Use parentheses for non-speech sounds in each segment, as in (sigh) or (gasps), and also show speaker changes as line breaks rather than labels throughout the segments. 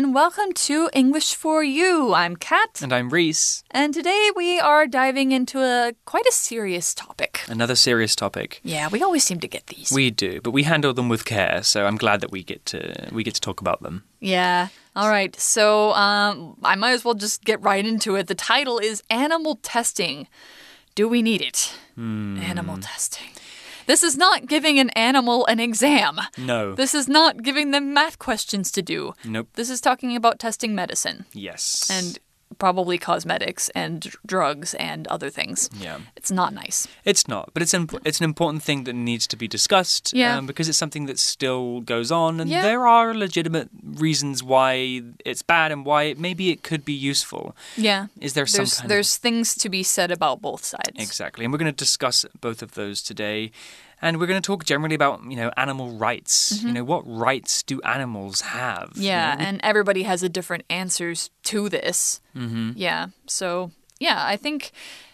Everyone, welcome to English for You. I'm Kat.
And I'm Reese.
And today we are diving into a quite a serious topic.
Another serious topic.
Yeah, we always seem to get these.
We do, but we handle them with care, so I'm glad that we get to we get to talk about them.
Yeah. All right. So um, I might as well just get right into it. The title is Animal Testing. Do we need it? Animal testing. This is not giving an animal an exam.
No.
This is not giving them math questions to do.
Nope.
This is talking about testing medicine
Yes.
and probably cosmetics and drugs and other things.
yeah.
It's not nice.
It's not, but it's an it's an important thing that needs to be discussed.
Yeah.
Um, because it's something that still goes on, and
Yeah.
there are legitimate reasons why it's bad and why maybe it could be useful.
Yeah.
Is there some
There's
kind
there's things to be said about both sides.
exactly? And we're going to discuss both of those today. And we're going to talk generally about, you know, animal rights. You know, what rights do animals have? You
Mm-hmm. Yeah,
know,
and everybody has a different answers to this. Mm-hmm. Yeah, so yeah, I think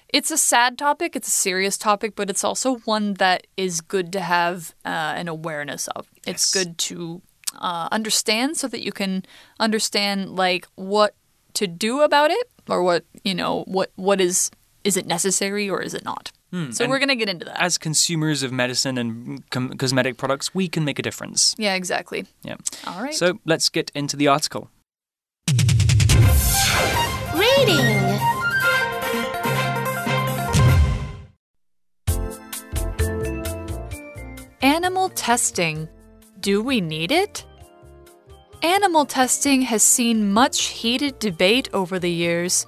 it's a sad topic. It's a serious topic, but it's also one that is good to have uh, an awareness of. It's
Yes.
good to uh, understand so that you can understand like what to do about it, or what you know what what is is it necessary or is it not. Hmm, so
and
we're gonna get into that.
as consumers of medicine and com- cosmetic products, we can make a difference.
yeah, exactly.
Yeah.
All right.
So let's get into the article.
Reading.
Animal testing. Do we need it? Animal testing has seen much heated debate over the years.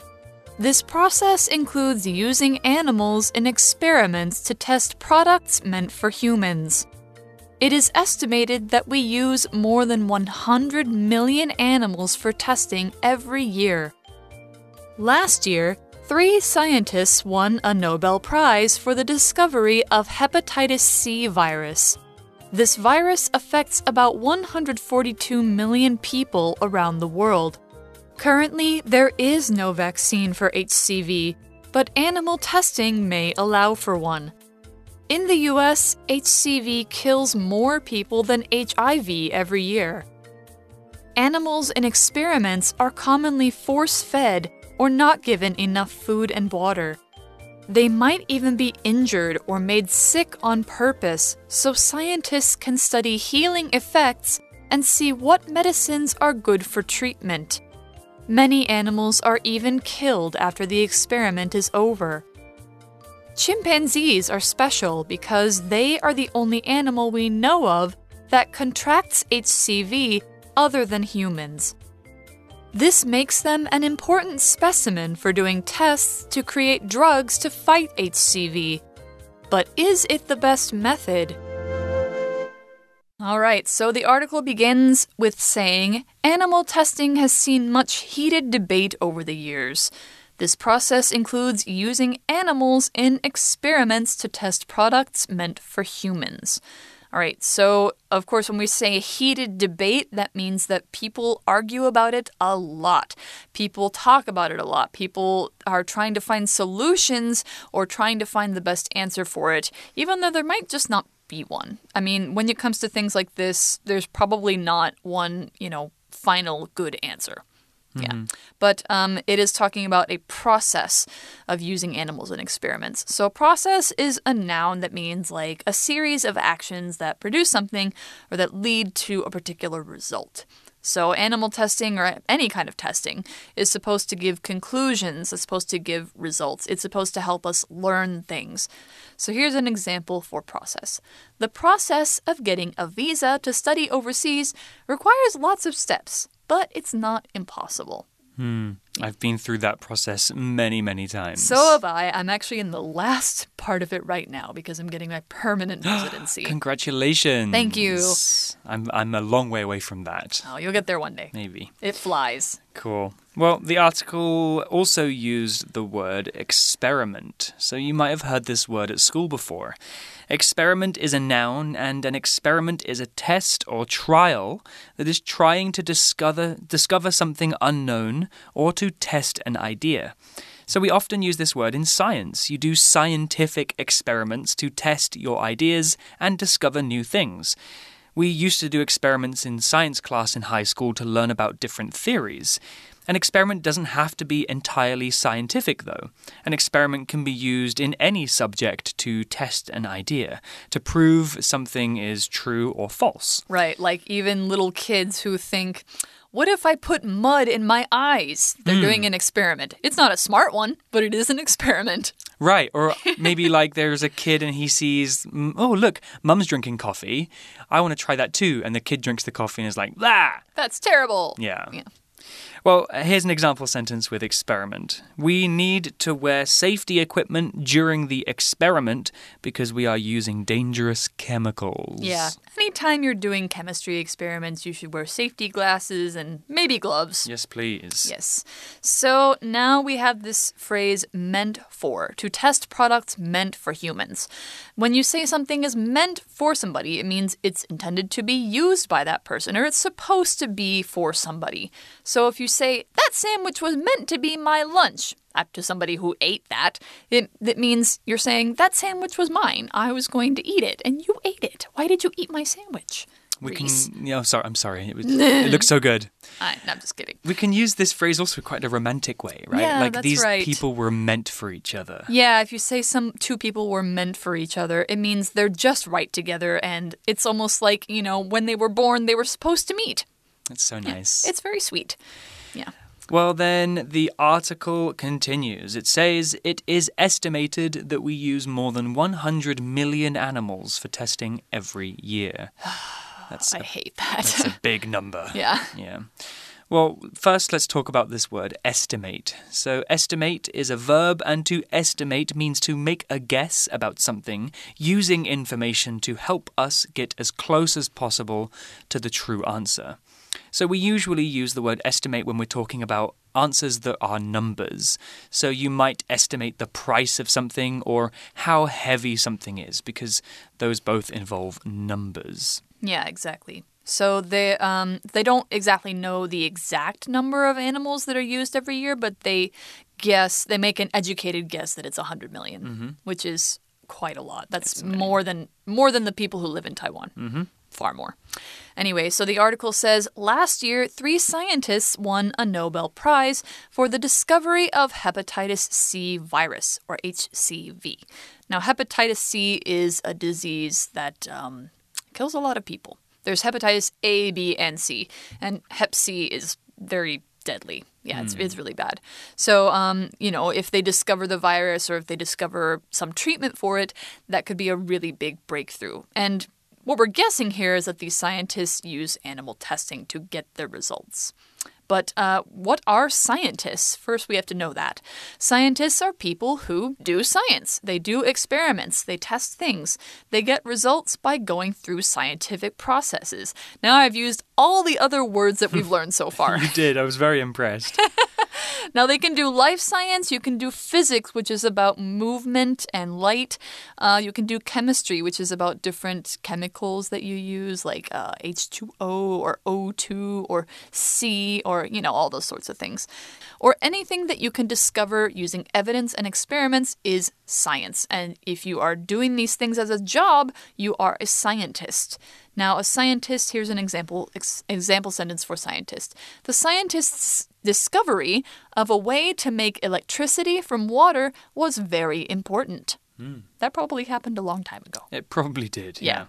This process includes using animals in experiments to test products meant for humans. It is estimated that we use more than 100 million animals for testing every year. Last year, three scientists won a Nobel Prize for the discovery of hepatitis C virus. This virus affects about 142 million people around the world. Currently, there is no vaccine for HCV, but animal testing may allow for one. In the US, HCV kills more people than HIV every year. Animals in experiments are commonly force fed or not given enough food and water. They might even be injured or made sick on purpose so scientists can study healing effects and see what medicines are good for treatment. Many animals are even killed after the experiment is over. Chimpanzees are special because they are the only animal we know of that contracts HCV other than humans. This makes them an important specimen for doing tests to create drugs to fight HCV. But is it the best method? All right, so the article begins with saying animal testing has seen much heated debate over the years. This process includes using animals in experiments to test products meant for humans. All right, so of course, when we say heated debate, that means that people argue about it a lot. People talk about it a lot. People are trying to find solutions or trying to find the best answer for it, even though there might just not be one. I mean, when it comes to things like this, there's probably not one, you know, final good answer. Yeah. But um, it is talking about a process of using animals in experiments. So, a process is a noun that means like a series of actions that produce something or that lead to a particular result. So, animal testing or any kind of testing is supposed to give conclusions, it's supposed to give results, it's supposed to help us learn things. So, here's an example for process. The process of getting a visa to study overseas requires lots of steps, but it's not impossible. Hmm.
I've been through that process many, many times.
So have I. I'm actually in the last part of it right now because I'm getting my permanent (gasps) residency.
Congratulations.
Thank you.
I'm, I'm a long way away from that.
oh, you'll get there one day.
Maybe.
It flies.
Cool. Well, the article also used the word experiment, so you might have heard this word at school before. Experiment is a noun, and an experiment is a test or trial that is trying to discover, discover something unknown or to test an idea. So we often use this word in science. You do scientific experiments to test your ideas and discover new things. We used to do experiments in science class in high school to learn about different theories. An experiment doesn't have to be entirely scientific, though. An experiment can be used in any subject to test an idea, to prove something is true or false.
Right, like even little kids who think, what if I put mud in my eyes? They're doing an experiment. It's not a smart one, but it is an experiment.
Right, or (laughs) maybe like there's a kid and he sees, mm, oh, look, mum's drinking coffee. I want to try that too. And the kid drinks the coffee and is like, ah!
That's terrible.
Yeah.
Yeah.
Well, here's an example sentence with experiment. We need to wear safety equipment during the experiment because we are using dangerous chemicals.
Yeah. Anytime you're doing chemistry experiments, you should wear safety glasses and maybe gloves.
Yes, please.
Yes. So now we have this phrase meant for, to test products meant for humans. When you say something is meant for somebody, it means it's intended to be used by that person or it's supposed to be for somebody. So if you say, that sandwich was meant to be my lunch, up to somebody who ate that, it, that means you're saying, that sandwich was mine. I was going to eat it and you ate it. Why did you eat my sandwich?
We can. Yeah, sorry. I'm sorry. It, was, (laughs) it looks so good.
I, I'm just kidding.
We can use this phrase also quite a romantic way, right?
Yeah,
like
that's
these
right.
people were meant for each other.
Yeah, if you say some two people were meant for each other, it means they're just right together and it's almost like, you know, when they were born they were supposed to meet.
That's so nice.
It's very sweet. Yeah.
Well, then the article continues. It says it is estimated that we use more than 100 million animals for testing every year. (sighs) That's
I
a,
hate that.
that's a big number. (laughs)
yeah.
Yeah. Well, first let's talk about this word estimate. So, estimate is a verb, and to estimate means to make a guess about something using information to help us get as close as possible to the true answer. So, we usually use the word estimate when we're talking about answers that are numbers. So, you might estimate the price of something or how heavy something is, because those both involve numbers.
Yeah, exactly. So they um they don't exactly know the exact number of animals that are used every year, but they guess they make an educated guess that it's a 100 million, which is quite a lot. That's more than more than the people who live in Taiwan. Mm-hmm. Far more. Anyway, so the article says last year, three scientists won a Nobel Prize for the discovery of hepatitis C virus, or HCV. Now, hepatitis C is a disease that um, kills a lot of people. There's hepatitis A, B, and C, and Hep C is very deadly. Yeah, it's, it's really bad. So, um, you know, if they discover the virus or if they discover some treatment for it, that could be a really big breakthrough. And what we're guessing here is that these scientists use animal testing to get their results. But uh, what are scientists? First, we have to know that. Scientists are people who do science. They do experiments. They test things. They get results by going through scientific processes. Now, I've used all the other words that we've (laughs) learned so far.
You did. I was very impressed. (laughs) (laughs)
Now, they can do life science, you can do physics, which is about movement and light. Uh, you can do chemistry, which is about different chemicals that you use, like uh, H2O or O2 or C or, you know, all those sorts of things. Or anything that you can discover using evidence and experiments is science. And if you are doing these things as a job, you are a scientist. Now, a scientist, here's an example ex- example sentence for scientist. The scientist's discovery of a way to make electricity from water was very important. Hmm. That probably happened a long time ago.
It probably did.
Yeah.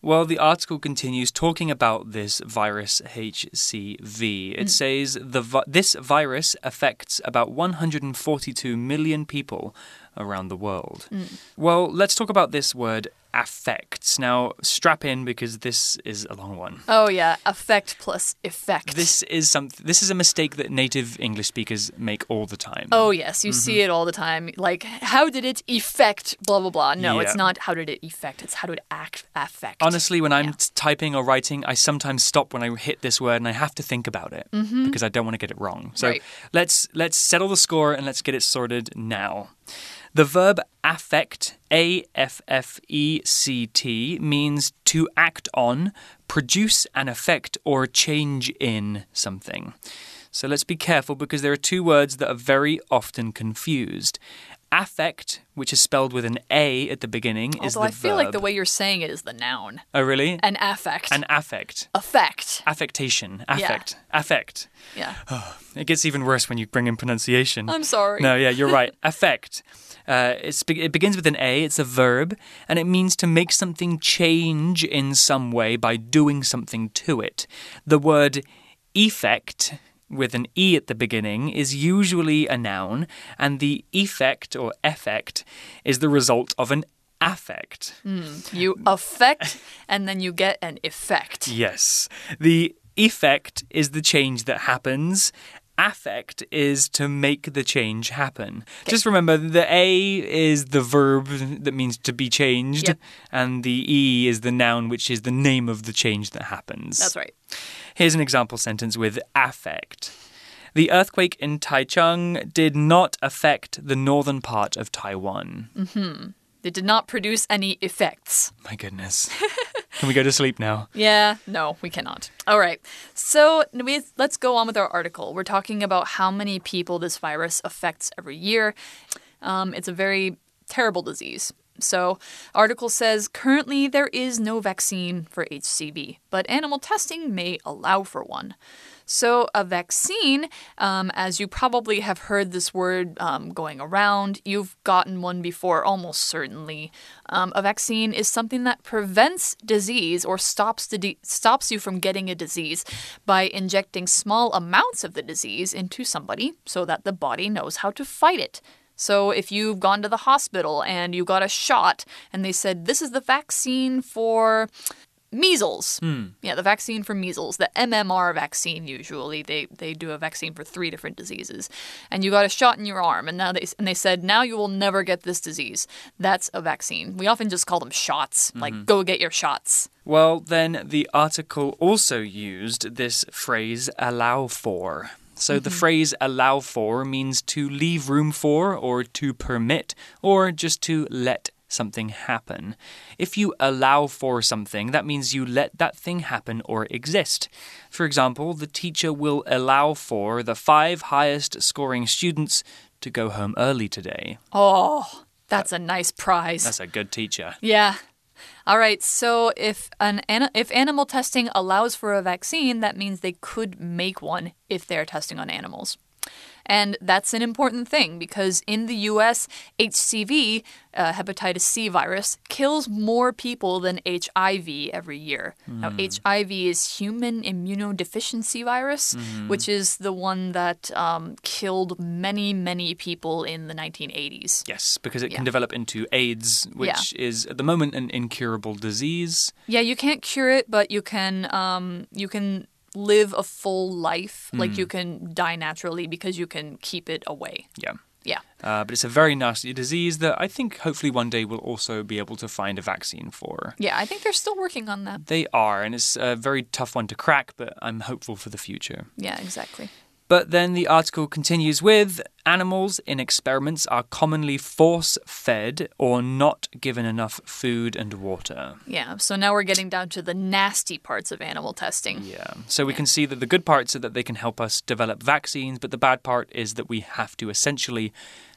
Well, the article continues talking about this virus HCV. It hmm. says the vi- this virus affects about 142 million people around the world. Hmm. Well, let's talk about this word affects. Now, strap in because this is a long one.
Oh yeah, affect plus effect.
This is some this is a mistake that native English speakers make all the time.
Oh yes, you see mm-hmm. it all the time. Like, how did it affect blah blah blah? No, it's not how did it affect. It's how did it act affect.
Honestly, when I'm
Yeah.
typing or writing, I sometimes stop when I hit this word and I have to think about it mm-hmm. because I don't want to get it wrong. So
Right.
let's let's settle the score and let's get it sorted now. The verb affect, A F F E C T, means to act on, produce an effect, or change in something. So let's be careful because there are two words that are very often confused. Affect, which is spelled with an A at the beginning, is
Although
the
I feel like the way you're saying it is the noun.
Oh, really?
An affect.
An affect.
effect.
Affectation. Affect. Affect.
Yeah. (sighs)
It gets even worse when you bring in pronunciation.
I'm sorry.
No, yeah, you're right. (laughs) Affect. Uh, it's, it begins with an A, it's a verb, and it means to make something change in some way by doing something to it. The word effect, with an E at the beginning, is usually a noun, and the effect or effect is the result of an affect.
You affect and then you get an effect.
Yes. The effect is the change that happens. Affect is to make the change happen. Just remember the A is the verb that means to be changed,
Yep.
and the E is the noun, which is the name of the change that happens.
That's right.
Here's an example sentence with affect. The earthquake in Taichung did not affect the northern part of Taiwan. Mm-hmm.
They did not produce any effects.
My goodness. (laughs) Can we go to sleep now?
Yeah, no, we cannot. All right. So we, let's go on with our article. We're talking about how many people this virus affects every year. Um, it's a very terrible disease. So, article says currently there is no vaccine for HCV, but animal testing may allow for one. So, a vaccine, um, as you probably have heard this word um, going around, you've gotten one before, almost certainly. Um, a vaccine is something that prevents disease or stops the stops you from getting a disease by injecting small amounts of the disease into somebody so that the body knows how to fight it. So if you've gone to the hospital and you got a shot and they said this is the vaccine for measles. Hmm. Yeah, the vaccine for measles, the MMR vaccine usually they they do a vaccine for three different diseases. And you got a shot in your arm and now they and they said now you will never get this disease. That's a vaccine. We often just call them shots, mm-hmm. like go get your shots.
Well, then the article also used this phrase allow for. So the mm-hmm. phrase allow for means to leave room for, or to permit, or just to let something happen. If you allow for something, that means you let that thing happen or exist. For example, the teacher will allow for the five highest scoring students to go home early today.
Oh, that's uh, a nice prize.
That's a good teacher.
Yeah. All right. So if an if animal testing allows for a vaccine, that means they could make one if they're testing on animals. And that's an important thing because in the US, HCV, uh, hepatitis C virus, kills more people than HIV every year. Now, HIV is human immunodeficiency virus, which is the one that um, killed many, many people in the 1980s.
Yes, because it
Yeah.
can develop into AIDS, which is at the moment an incurable disease.
Yeah, you can't cure it, but you can um you can live a full life. Like you can die naturally because you can keep it away.
Yeah.
Yeah.
Uh, but it's a very nasty disease that I think hopefully one day we'll also be able to find a vaccine for.
Yeah, I think they're still working on that.
They are, and it's a very tough one to crack, but I'm hopeful for the future.
Yeah, exactly.
But then the article continues with animals in experiments are commonly force fed or not given enough food and water.
Yeah. So now we're getting down to the nasty parts of animal testing.
Yeah. So we can see that the good parts are that they can help us develop vaccines, but the bad part is that we have to essentially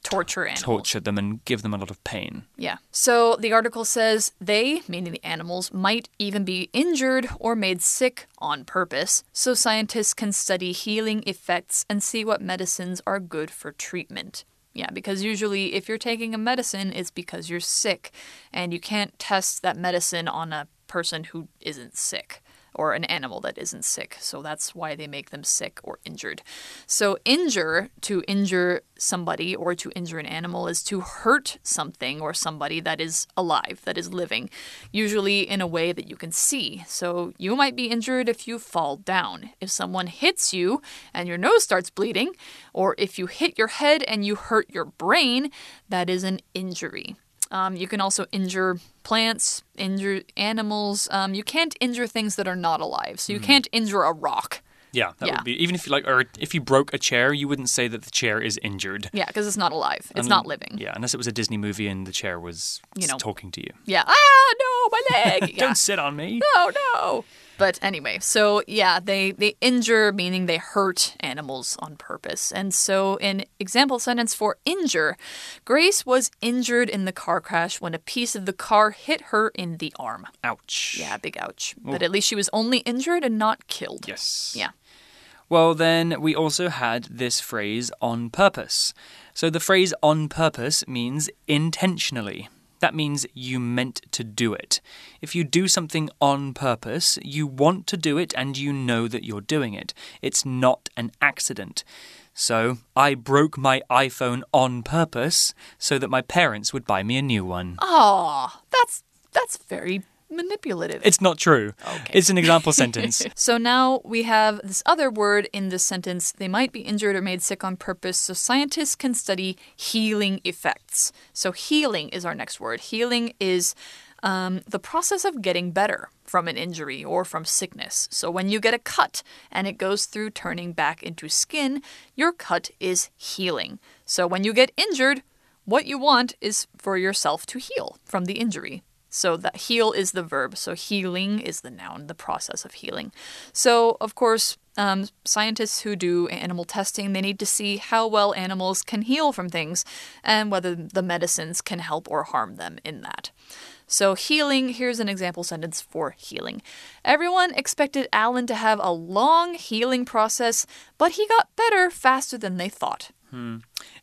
Torture animals.
torture them and give them a lot of pain.
Yeah. So the article says they, meaning the animals, might even be injured or made sick on purpose, so scientists can study healing effects and see what medicines are good for treatment. Yeah, because usually if you're taking a medicine, it's because you're sick, and you can't test that medicine on a person who isn't sick or an animal that isn't sick. So that's why they make them sick or injured. So, injure, to injure somebody or to injure an animal, is to hurt something or somebody that is alive, that is living, usually in a way that you can see. So, you might be injured if you fall down. If someone hits you and your nose starts bleeding, or if you hit your head and you hurt your brain, that is an injury. Um, you can also injure plants, injure animals. Um, you can't injure things that are not alive. So you can't injure a rock.
Yeah, that
Yeah.
would be even if you like, or if you broke a chair, you wouldn't say that the chair is injured.
Yeah, because it's not alive. It's not living.
Yeah, unless it was a Disney movie and the chair was
You know.
talking to you.
Yeah. Ah, no, my leg. (laughs) yeah.
Don't sit on me.
No, no. But anyway, so yeah, they they injure meaning they hurt animals on purpose. And so in example sentence for injure, Grace was injured in the car crash when a piece of the car hit her in the arm.
Ouch.
Yeah, big ouch. But at least she was only injured and not killed.
Yes.
Yeah.
Well, then we also had this phrase on purpose. So the phrase on purpose means intentionally. That means you meant to do it. If you do something on purpose, you want to do it and you know that you're doing it. It's not an accident. So, I broke my iPhone on purpose so that my parents would buy me a new one.
Oh, that's that's very manipulative.
It's not true.
Okay.
It's an example sentence. (laughs)
So now we have this other word in this sentence. They might be injured or made sick on purpose. So scientists can study healing effects. So healing is our next word. Healing is um, the process of getting better from an injury or from sickness. So when you get a cut and it goes through turning back into skin, your cut is healing. So when you get injured, what you want is for yourself to heal from the injury. So that heal is the verb. So healing is the noun, the process of healing. So of course, um, scientists who do animal testing they need to see how well animals can heal from things and whether the medicines can help or harm them in that. So healing. Here's an example sentence for healing. Everyone expected Alan to have a long healing process, but he got better faster than they thought.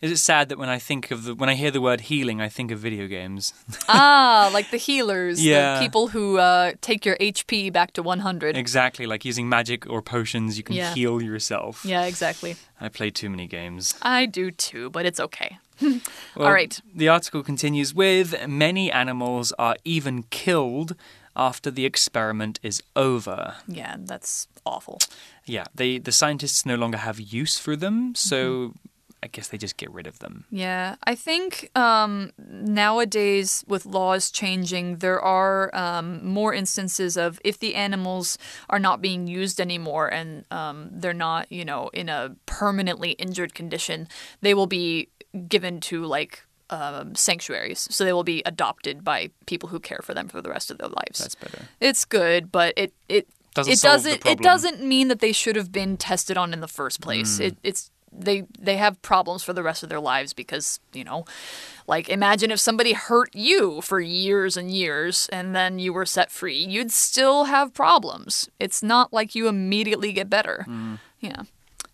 Is it sad that when I think of the when I hear the word healing, I think of video games? (laughs)
ah, like the healers,
Yeah.
the people who uh, take your HP back to 100.
exactly, like using magic or potions, you can
Yeah.
heal yourself.
Yeah, exactly.
I play too many games.
I do too, but it's okay. (laughs)
Well,
All right.
The article continues with many animals are even killed after the experiment is over.
Yeah, that's awful.
Yeah, they the scientists no longer have use for them, so
Mm-hmm.
I guess they just get rid of them.
Yeah, I think um, nowadays with laws changing, there are um, more instances of if the animals are not being used anymore and um, they're not, you know, in a permanently injured condition, they will be given to like um, sanctuaries. So they will be adopted by people who care for them for the rest of their lives.
That's better.
It's good, but it it
Doesn't
it doesn't it doesn't mean that they should have been tested on in the first place.
Mm.
It, it's they they have problems for the rest of their lives because you know, like imagine if somebody hurt you for years and years and then you were set free, you'd still have problems. It's not like you immediately get better.
Mm.
Yeah.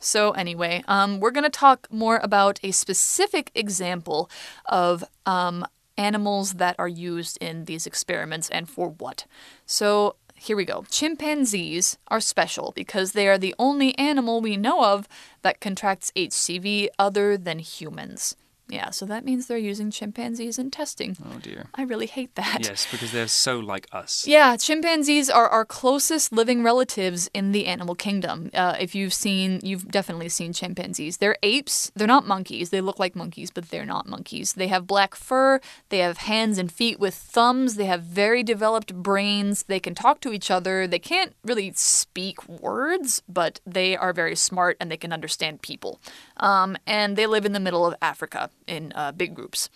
So anyway, um, we're gonna talk more about a specific example of um, animals that are used in these experiments and for what. So here we go. Chimpanzees are special because they are the only animal we know of that contracts HCV other than humans. Yeah, so that means they're using chimpanzees in testing.
Oh dear.
I really hate that.
Yes, because they're so like us.
Yeah, chimpanzees are our closest living relatives in the animal kingdom. Uh, if you've seen, you've definitely seen chimpanzees. They're apes. They're not monkeys. They look like monkeys, but they're not monkeys. They have black fur. They have hands and feet with thumbs. They have very developed brains. They can talk to each other. They can't really speak words, but they are very smart and they can understand people. Um, and they live in the middle of Africa in uh, big groups.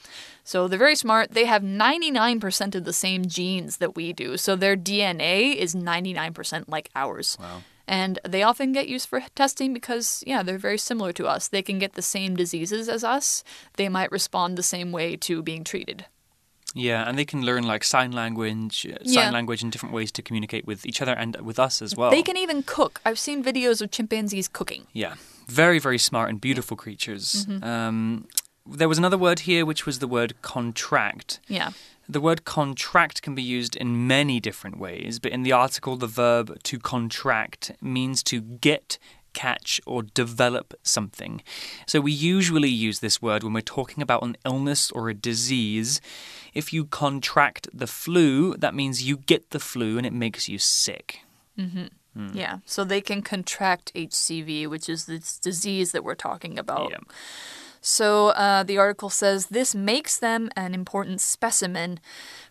So they're very smart. They have 99% of the same genes that we do. So their DNA is 99% like ours.
Wow.
And they often get used for testing because, yeah, they're very similar to us. They can get the same diseases as us. They might respond the same way to being treated.
Yeah, and they can learn like sign language, uh, sign
Yeah.
language, and different ways to communicate with each other and with us as well.
They can even cook. I've seen videos of chimpanzees cooking.
Yeah, very, very smart and beautiful creatures. Um, there was another word here, which was the word contract.
Yeah.
The word contract can be used in many different ways, but in the article, the verb to contract means to get, catch, or develop something. So we usually use this word when we're talking about an illness or a disease. If you contract the flu, that means you get the flu and it makes you sick. Mm-hmm. Hmm.
Yeah. So they can contract HCV, which is this disease that we're talking about.
Yeah.
So uh, the article says this makes them an important specimen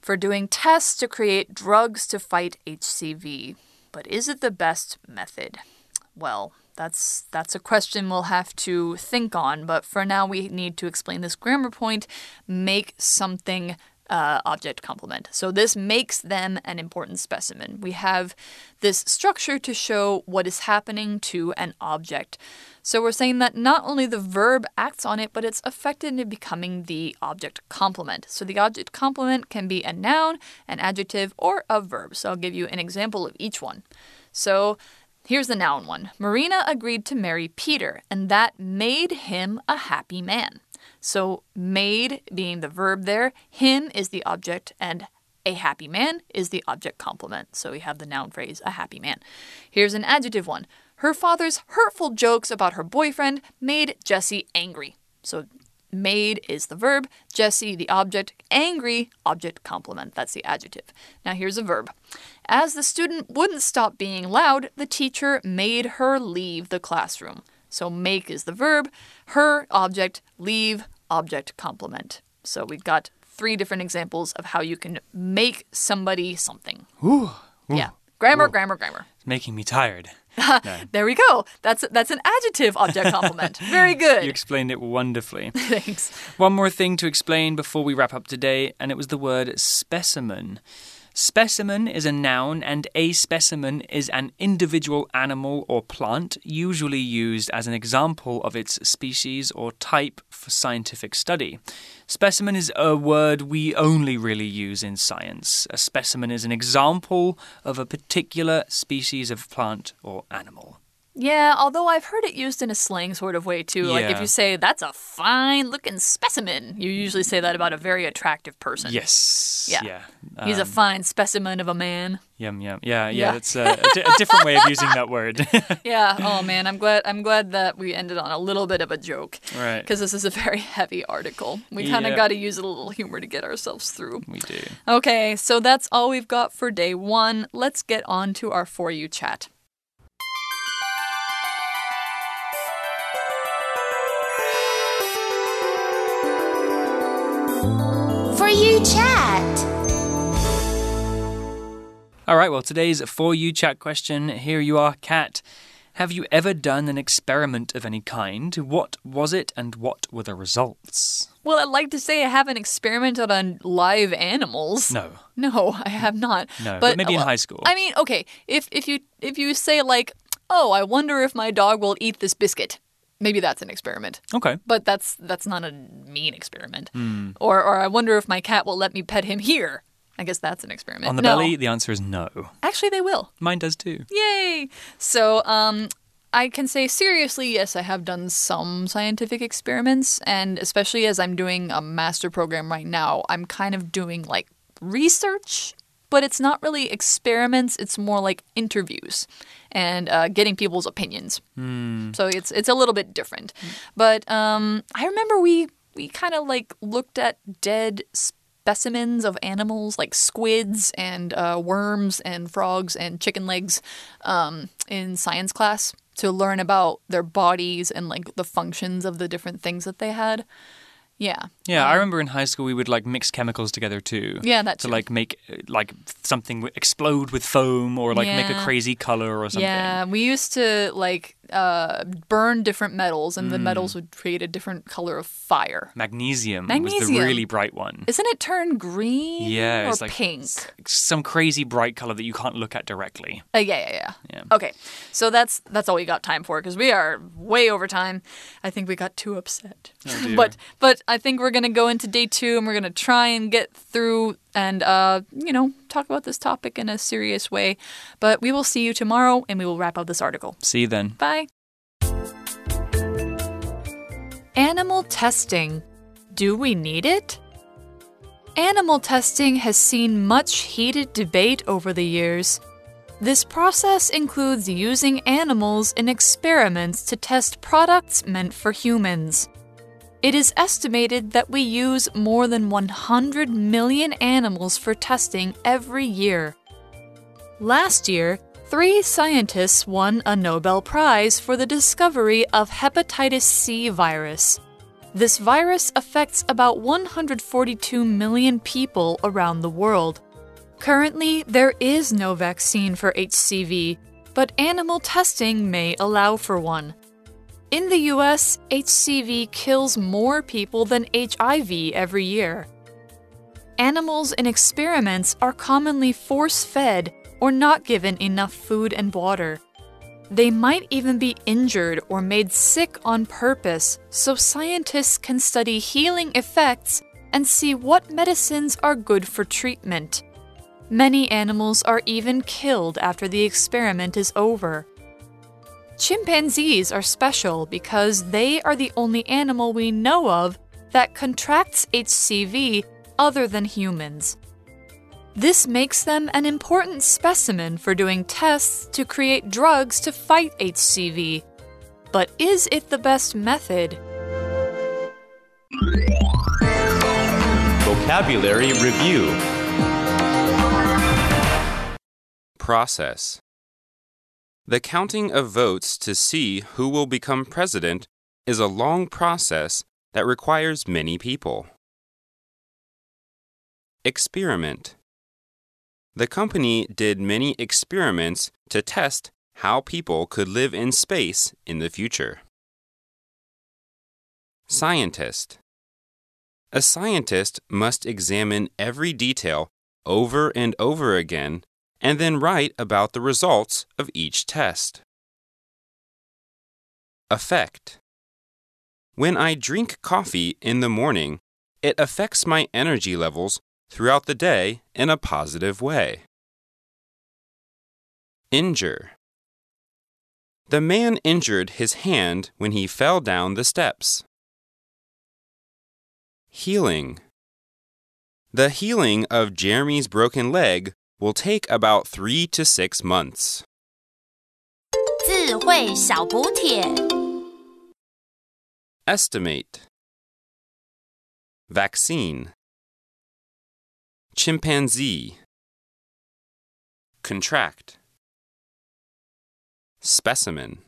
for doing tests to create drugs to fight HCV. But is it the best method? Well, that's that's a question we'll have to think on. But for now, we need to explain this grammar point: make something uh, object complement. So this makes them an important specimen. We have this structure to show what is happening to an object. So we're saying that not only the verb acts on it, but it's affected in becoming the object complement. So the object complement can be a noun, an adjective, or a verb. So I'll give you an example of each one. So Here's the noun one. Marina agreed to marry Peter, and that made him a happy man. So, made being the verb there, him is the object, and a happy man is the object complement. So, we have the noun phrase, a happy man. Here's an adjective one. Her father's hurtful jokes about her boyfriend made Jessie angry. So, Made is the verb, Jessie the object, angry object complement. That's the adjective. Now here's a verb. As the student wouldn't stop being loud, the teacher made her leave the classroom. So make is the verb, her object, leave object complement. So we've got three different examples of how you can make somebody something.
Ooh, ooh,
Yeah. Grammar, grammar, grammar.
It's making me tired. (laughs)
There we go. That's that's an adjective object (laughs) complement. Very good.
You explained it wonderfully. (laughs)
Thanks.
One more thing to explain before we wrap up today, and it was the word specimen. Specimen is a noun, and a specimen is an individual animal or plant, usually used as an example of its species or type for scientific study. Specimen is a word we only really use in science. A specimen is an example of a particular species of plant or animal.
Yeah, although I've heard it used in a slang sort of way too. Yeah. Like if you say that's a fine looking specimen, you usually say that about a very attractive person.
Yes.
Yeah.
Yeah.
He's a
Um,
fine specimen of a man.
Yum yum. Yeah, yeah.
Yeah.
That's a, a, di- a different way of using that word. (laughs) (laughs)
Yeah. Oh man, I'm glad I'm glad that we ended on a little bit of a joke.
Right.
Because this is a very (laughs) heavy article. We kind of
Yeah.
got to use a little humor to get ourselves through.
we do.
Okay, so that's all we've got for day one. Let's get on to our For You chat.
Chat.
All right, well, today's For You chat question. Here you are, Kat. Have you ever done an experiment of any kind? What was it and what were the results?
Well, I'd like to say I haven't experimented on live animals.
No.
No, I have not.
No, but maybe in
uh,
high school.
I mean, okay, if if you if you say like, "Oh, I wonder if my dog will eat this biscuit." Maybe that's an experiment.
Okay.
But that's that's not a mean experiment.
Hmm.
Or or I wonder if my cat will let me pet him here. I guess that's an experiment.
On the
No.
belly, the answer is no.
Actually, they will.
Mine does too.
Yay! So, um, I can say seriously, yes, I have done some scientific experiments, and especially as I'm doing a master program right now, I'm kind of doing like research, but it's not really experiments. It's more like interviews and uh, getting people's opinions. So it's it's a little bit different. But um, I remember we we kind of like looked at dead specimens of animals like squids and uh, worms and frogs and chicken legs um, in science class to learn about their bodies and like the functions of the different things that they had. Yeah.
Yeah, I remember in high school we would like mix chemicals together too.
Yeah, that
to like make like something explode with foam or like make a crazy color or something.
Yeah, we used to like uh, burn different metals, and the
Mm.
metals would create a different color of fire.
Magnesium, was the really bright one.
Isn't it turned green?
Yeah,
or
it's like
pink.
some crazy bright color that you can't look at directly.
Uh, yeah, yeah, yeah,
Yeah.
Okay, so that's that's all we got time for because we are way over time. I think we got too upset.
Oh,
but but I think we're gonna go into day two and we're gonna try and get through and uh you know talk about this topic in a serious way. But we will see you tomorrow and we will wrap up this article.
See you then.
Bye. Animal testing. Do we need it? Animal testing has seen much heated debate over the years. This process includes using animals in experiments to test products meant for humans. It is estimated that we use more than 100 million animals for testing every year. Last year, three scientists won a Nobel Prize for the discovery of hepatitis C virus. This virus affects about 142 million people around the world. Currently, there is no vaccine for HCV, but animal testing may allow for one. In the US, HCV kills more people than HIV every year. Animals in experiments are commonly force fed or not given enough food and water. They might even be injured or made sick on purpose so scientists can study healing effects and see what medicines are good for treatment. Many animals are even killed after the experiment is over. Chimpanzees are special because they are the only animal we know of that contracts HCV other than humans. This makes them an important specimen for doing tests to create drugs to fight HCV. But is it the best method?
Vocabulary Review Process The counting of votes to see who will become president is a long process that requires many people. Experiment the company did many experiments to test how people could live in space in the future. Scientist A scientist must examine every detail over and over again and then write about the results of each test. Effect When I drink coffee in the morning, it affects my energy levels throughout the day in a positive way. Injure. The man injured his hand when he fell down the steps. Healing. The healing of Jeremy's broken leg will take about three to six months.
智慧小补帖
Estimate. Vaccine. Chimpanzee. Contract. Specimen.